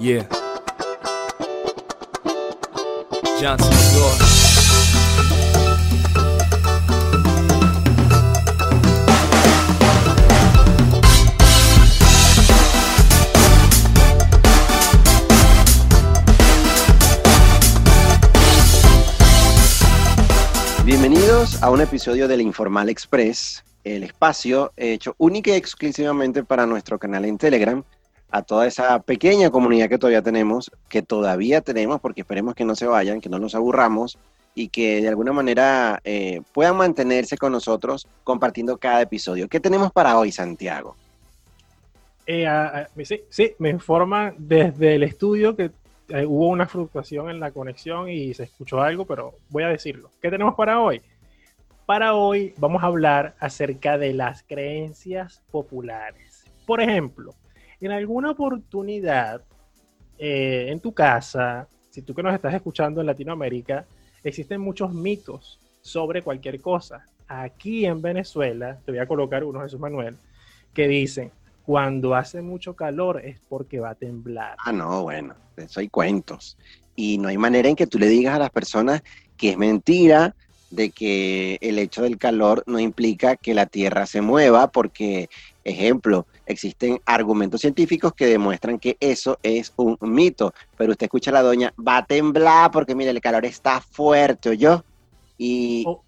Yeah. Johnson Gore. Bienvenidos a un episodio del Informal Express, el espacio hecho única y exclusivamente para nuestro canal en Telegram, a toda esa pequeña comunidad que todavía tenemos, que todavía tenemos, porque esperemos que no se vayan, que no nos aburramos y que de alguna manera eh, puedan mantenerse con nosotros compartiendo cada episodio. ¿Qué tenemos para hoy, Santiago? Eh, sí, sí, me informan desde el estudio que eh, hubo una fluctuación en la conexión y se escuchó algo, pero voy a decirlo. ¿Qué tenemos para hoy? Para hoy vamos a hablar acerca de las creencias populares. Por ejemplo, en alguna oportunidad eh, en tu casa, si tú que nos estás escuchando en Latinoamérica, existen muchos mitos sobre cualquier cosa. Aquí en Venezuela, te voy a colocar uno, Jesús Manuel, que dicen, cuando hace mucho calor es porque va a temblar. Ah, no, bueno, eso hay cuentos. Y no hay manera en que tú le digas a las personas que es mentira de que el hecho del calor no implica que la Tierra se mueva, porque, ejemplo, existen argumentos científicos que demuestran que eso es un mito. Pero usted escucha a la doña, va a temblar porque, mire, el calor está fuerte, yo Y... Oh.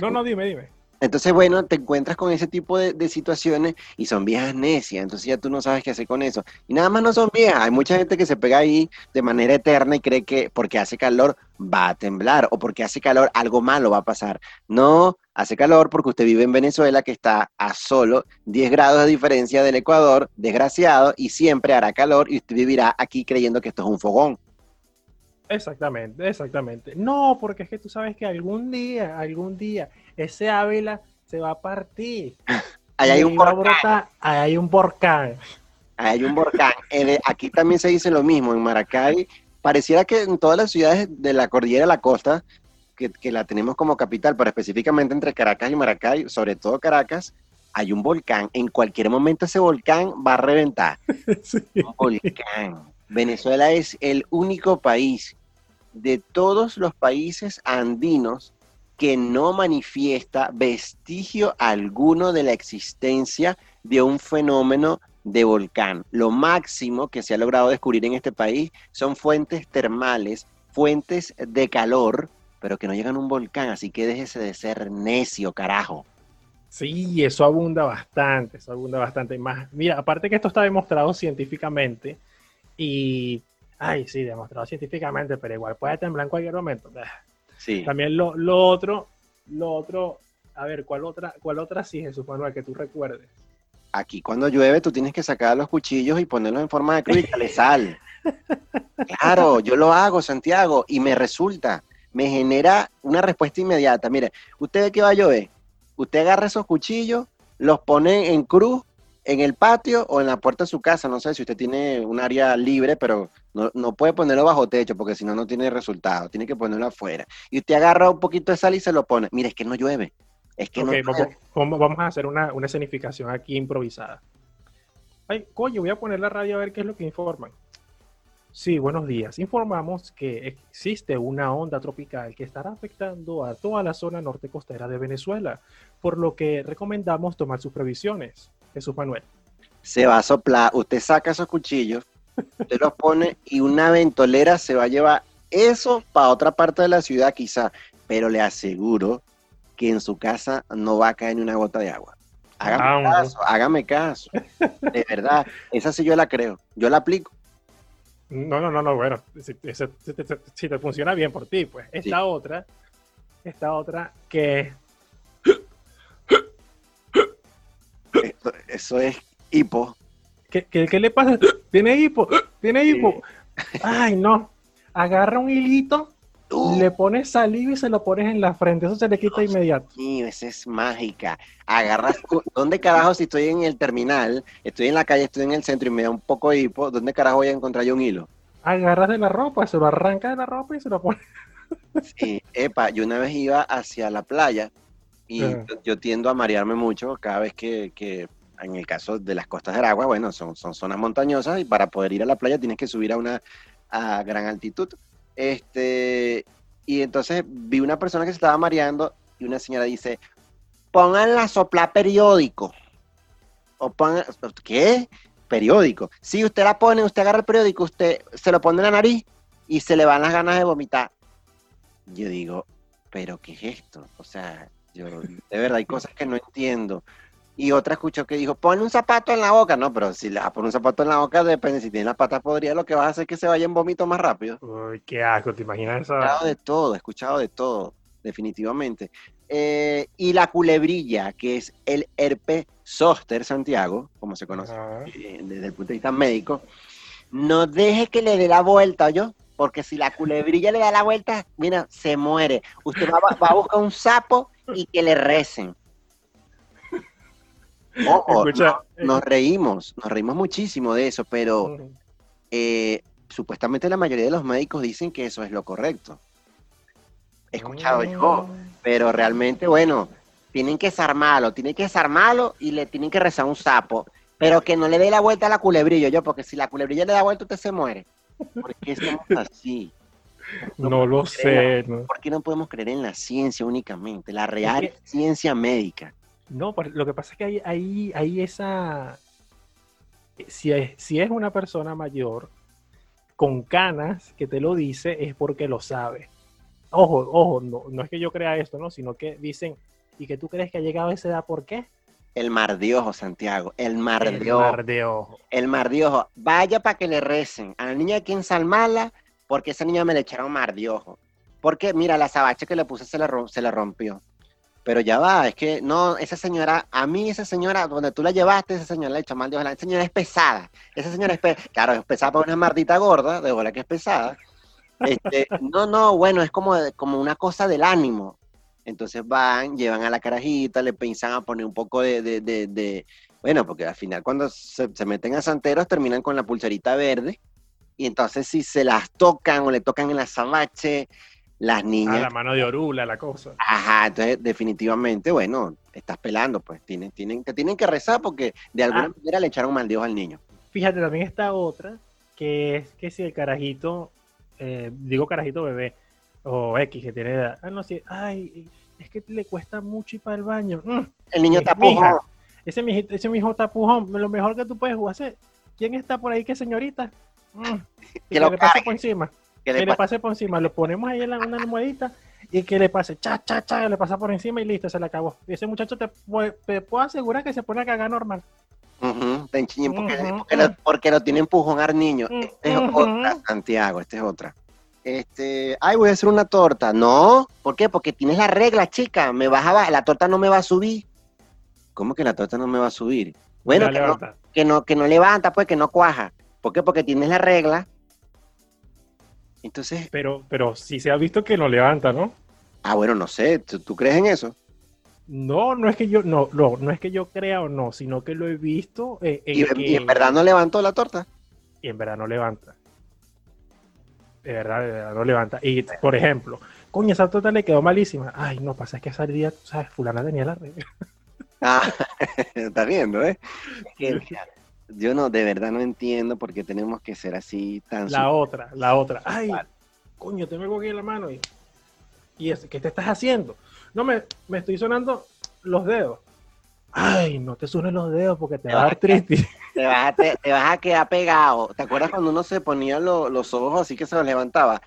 No, no, dime, dime. Entonces, bueno, te encuentras con ese tipo de, situaciones y son viejas necias, entonces ya tú no sabes qué hacer con eso. Y nada más no son viejas, hay mucha gente que se pega ahí de manera eterna y cree que porque hace calor va a temblar o porque hace calor algo malo va a pasar. No, hace calor porque usted vive en Venezuela que está a solo 10 grados de diferencia del Ecuador, desgraciado, y siempre hará calor y usted vivirá aquí creyendo que esto es un fogón. Exactamente, exactamente. No, porque es que tú sabes que algún día, algún día, ese Ávila se va a partir. Ahí hay un brotar- ahí hay un volcán. Hay un volcán. De- Aquí también se dice lo mismo. En Maracay, pareciera que en todas las ciudades de la cordillera de la costa, que, que la tenemos como capital, pero específicamente entre Caracas y Maracay, sobre todo Caracas, hay un volcán. En cualquier momento ese volcán va a reventar. Sí. Un volcán. Venezuela es el único país de todos los países andinos que no manifiesta vestigio alguno de la existencia de un fenómeno de volcán. Lo máximo que se ha logrado descubrir en este país son fuentes termales, fuentes de calor, pero que no llegan a un volcán, así que déjese de ser necio, carajo. Sí, eso abunda bastante, eso abunda bastante más. Mira, aparte que esto está demostrado científicamente y, ay, sí, demostrado científicamente, pero igual puede temblar en cualquier momento. Sí. También lo, lo otro, lo otro, a ver, ¿cuál otra, cuál otra sí, Jesús Manuel, que tú recuerdes? Aquí cuando llueve tú tienes que sacar los cuchillos y ponerlos en forma de cruz y echarle sal. Claro, yo lo hago, Santiago, y me resulta, me genera una respuesta inmediata. Mire, usted ve que va a llover, usted agarra esos cuchillos, los pone en cruz en el patio o en la puerta de su casa, no sé si usted tiene un área libre, pero no, no puede ponerlo bajo techo porque si no, no tiene resultado, tiene que ponerlo afuera. Y usted agarra un poquito de sal y se lo pone. Mire, es que no llueve, es que no llueve. vamos- vamos a hacer una, una escenificación aquí improvisada. Ay, coño, voy a poner la radio a ver qué es lo que informan. Sí, buenos días. Informamos que existe una onda tropical que estará afectando a toda la zona norte costera de Venezuela, por lo que recomendamos tomar sus previsiones. Jesús Manuel. se va a soplar, usted saca esos cuchillos, usted los pone y una ventolera se va a llevar eso para otra parte de la ciudad quizá, pero le aseguro que en su casa no va a caer ni una gota de agua. Hágame Vamos. caso, hágame caso. De verdad, esa sí yo la creo, yo la aplico. No, no, no, no, bueno, si, si- si- si- si te funciona bien por ti, pues. Esta Sí. otra, esta otra que eso es hipo. ¿Qué, qué, qué le pasa? ¿Tiene hipo? ¿Tiene hipo? Ay, no. Agarra un hilito, Uh, le pones saliva y se lo pones en la frente. Eso se le quita inmediato. mío, esa es mágica. Agarras, ¿dónde carajo si estoy en el terminal, estoy en la calle, estoy en el centro y me da un poco de hipo, ¿dónde carajo voy a encontrar yo un hilo? Agarras de la ropa, se lo arranca de la ropa y se lo pones. Sí, epa, yo una vez iba hacia la playa y yo, yo tiendo a marearme mucho cada vez que, que en el caso de las costas de Aragua, bueno, son, son zonas montañosas y para poder ir a la playa tienes que subir a una a gran altitud. Este, y entonces vi una persona que se estaba mareando y una señora dice, pongan la sopla periódico. O pongan, ¿qué? Periódico. Si usted la pone, usted agarra el periódico, usted se lo pone en la nariz y se le van las ganas de vomitar. Yo digo, pero ¿qué es esto? O sea, yo de verdad hay cosas que no entiendo. Y otra escuchó que dijo, pon un zapato en la boca. No, pero si le vas a poner un zapato en la boca, depende. Si tiene las patas podridas, lo que vas a hacer es que se vaya en vómito más rápido. Uy, qué asco, ¿te imaginas He eso? escuchado de todo, he escuchado de todo, definitivamente. Eh, y la culebrilla, que es el herpes zoster Santiago, como se conoce eh, desde el punto de vista médico, no deje que le dé la vuelta, yo, porque si la culebrilla le da la vuelta, mira, se muere. Usted va, va a buscar un sapo y que le recen. Ojo, no- nos reímos, nos reímos muchísimo de eso, pero eh, supuestamente la mayoría de los médicos dicen que eso es lo correcto. He escuchado yo, pero realmente, bueno, tienen que desarmarlo, tienen que desarmarlo y le tienen que rezar un sapo, pero que no le dé la vuelta a la culebrilla, yo, porque si la culebrilla le da vuelta, usted se muere. ¿Por qué somos así? No lo sé. No, ¿Por qué no podemos creer en la ciencia únicamente, la real que- ciencia médica? No, pues, lo que pasa es que hay, hay, hay esa... Si es, si es una persona mayor con canas que te lo dice, es porque lo sabe. Ojo, ojo, no, no es que yo crea esto, ¿no? Sino que dicen, ¿y que tú crees que ha llegado a esa edad? ¿Por qué? El mar de ojo, Santiago, el mar El de ojo. mar de ojo. El mar de ojo. Vaya para que le recen. A la niña hay que ensalmarla porque esa niña me le echaron mar de ojo. Porque, mira, la sabache que le puse se le, se le rompió. Pero ya va, es que no, esa señora, a mí esa señora, donde tú la llevaste, esa señora le echó mal de ojo. La señora es pesada. Esa señora es pesada. Claro, es pesada para una mardita gorda, de bola que es pesada. Este, no, no, bueno, es como, como una cosa del ánimo. Entonces van, llevan a la carajita, le piensan a poner un poco de, de, de- de- bueno, porque al final cuando se, se meten a santeros terminan con la pulserita verde. Y entonces si se las tocan o le tocan en la las Ah, niñas, la mano de orula, la cosa. ajá, entonces definitivamente, bueno, estás pelando, pues tienen, tienen, te tienen que rezar porque de alguna Ah. manera le echaron mal Dios al niño. Fíjate, también está otra, que es que si el carajito, eh, digo carajito bebé, o X que tiene edad, ah, no, ay, es que le cuesta mucho ir para el baño. Mm, El niño está pujón. ese, mi, ese mi hijo está pujón, lo mejor que tú puedes hacer. ¿Quién está por ahí que señorita? Mm, y Que lo pase por encima. ¿Qué Que le pase por encima. Lo ponemos ahí en la- una almohadita y que le pase cha, cha, cha, le pasa por encima y listo, se le acabó. Y ese muchacho te, puedo asegurar que se pone a cagar normal. Porque, porque lo, porque lo tiene empujonar al niño. Ujú. Esta es otra, Santiago, esta es otra. Este, ay, voy a hacer una torta. No, ¿por qué? Porque tienes la regla, chica. Me vas a la torta no me va a subir. ¿Cómo que la torta no me va a subir? Bueno, que no, que no, que no levanta, pues, que no cuaja. ¿Por qué? Porque tienes la regla. Entonces, Pero, pero sí se ha visto que no levanta, ¿no? ah, bueno, no sé, ¿tú, tú crees en eso? No, no es que yo, no, no, no es que yo crea o no, sino que lo he visto eh, en Y, que- y en verdad no levantó la torta. y en verdad no levanta. De verdad, de verdad no levanta. Y, por ejemplo, coño, esa torta le quedó malísima. Ay, no, pasa es que ese día, ¿sabes? Fulana tenía la regla. Ah, estás viendo, ¿eh? Que, mira, yo no, de verdad no entiendo por qué tenemos que ser así tan... La otra, la otra. Ay, coño, tengo algo aquí en la mano. Y, y es, ¿qué te estás haciendo? No, me, me estoy sonando los dedos. Ay, no te suenen los dedos porque te Te va a vas dar a quedar- triste. te, vas a, te, te vas a quedar pegado. ¿Te acuerdas cuando uno se ponía lo- los ojos así que se los levantaba?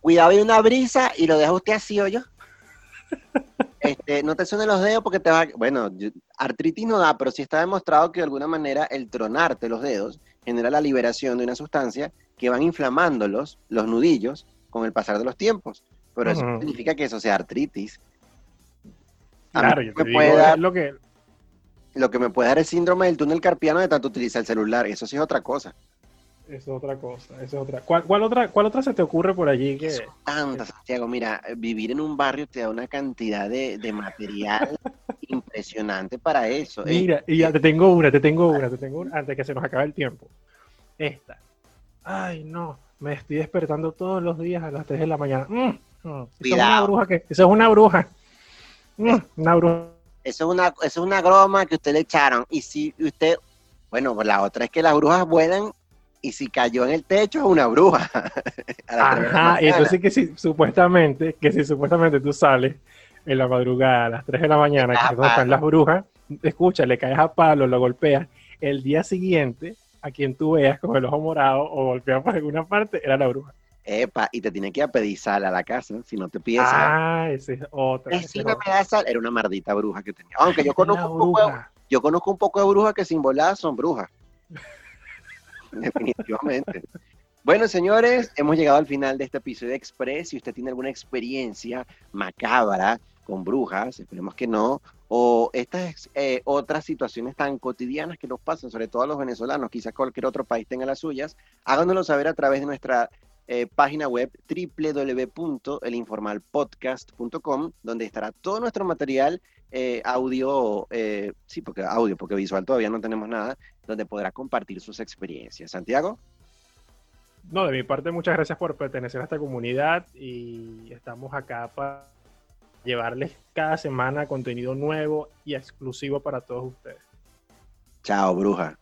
Cuidado, hay una brisa y lo deja usted así, ¿o yo? Este, no te suenen los dedos porque te va a... Bueno, artritis no da, pero sí está demostrado que de alguna manera el tronarte los dedos genera la liberación de una sustancia que van inflamándolos, los nudillos, con el pasar de los tiempos. Pero eso Ujú. significa que eso sea artritis. A Claro, yo te me digo puede dar- es lo que, lo que me puede dar el síndrome del túnel carpiano de tanto utilizar el celular. Eso sí es otra cosa. Es otra cosa, es otra. ¿Cuál, cuál otra, ¿Cuál otra se te ocurre por allí que Son tantas, Santiago. Mira, vivir en un barrio te da una cantidad de, de material impresionante para eso. Eh, Mira, y ya te tengo una, te tengo una, te tengo una, antes que se nos acabe el tiempo. Esta. Ay, no, me estoy despertando todos los días a las 3 de la mañana. Mm, mm. Esa es una bruja que, esa es una bruja. Mm, una bruja. eso es una, eso es una broma que usted le echaron. Y si usted, bueno, la otra es que las brujas vuelan y si cayó en el techo es una bruja. Ajá, y entonces que si supuestamente, que si supuestamente tú sales en la madrugada a las 3 de la mañana, que Ah, es están palo. las brujas, escucha, le caes a palo, lo golpeas, el día siguiente, a quien tú veas con el ojo morado o golpeado por alguna parte, era la bruja. Epa, y te tiene que ir a pedir sal a la casa, si no te pides sal. Ah, esa es otra. esa es otra. me da sal. Era una maldita bruja que tenía. Aunque yo conozco, un poco, de- yo conozco un poco de brujas que sin volar son brujas. Definitivamente. Bueno, señores, hemos llegado al final de este episodio Express. Si usted tiene alguna experiencia macabra con brujas, esperemos que no, o estas eh, otras situaciones tan cotidianas que nos pasan, sobre todo a los venezolanos, quizás cualquier otro país tenga las suyas, háganoslo saber a través de nuestra eh, página web www.elinformalpodcast.com, donde estará todo nuestro material eh, audio, eh, sí, porque audio, porque visual todavía no tenemos nada, donde podrá compartir sus experiencias. Santiago, No, de mi parte, muchas gracias por pertenecer a esta comunidad y estamos acá para llevarles cada semana contenido nuevo y exclusivo para todos ustedes. chao, bruja.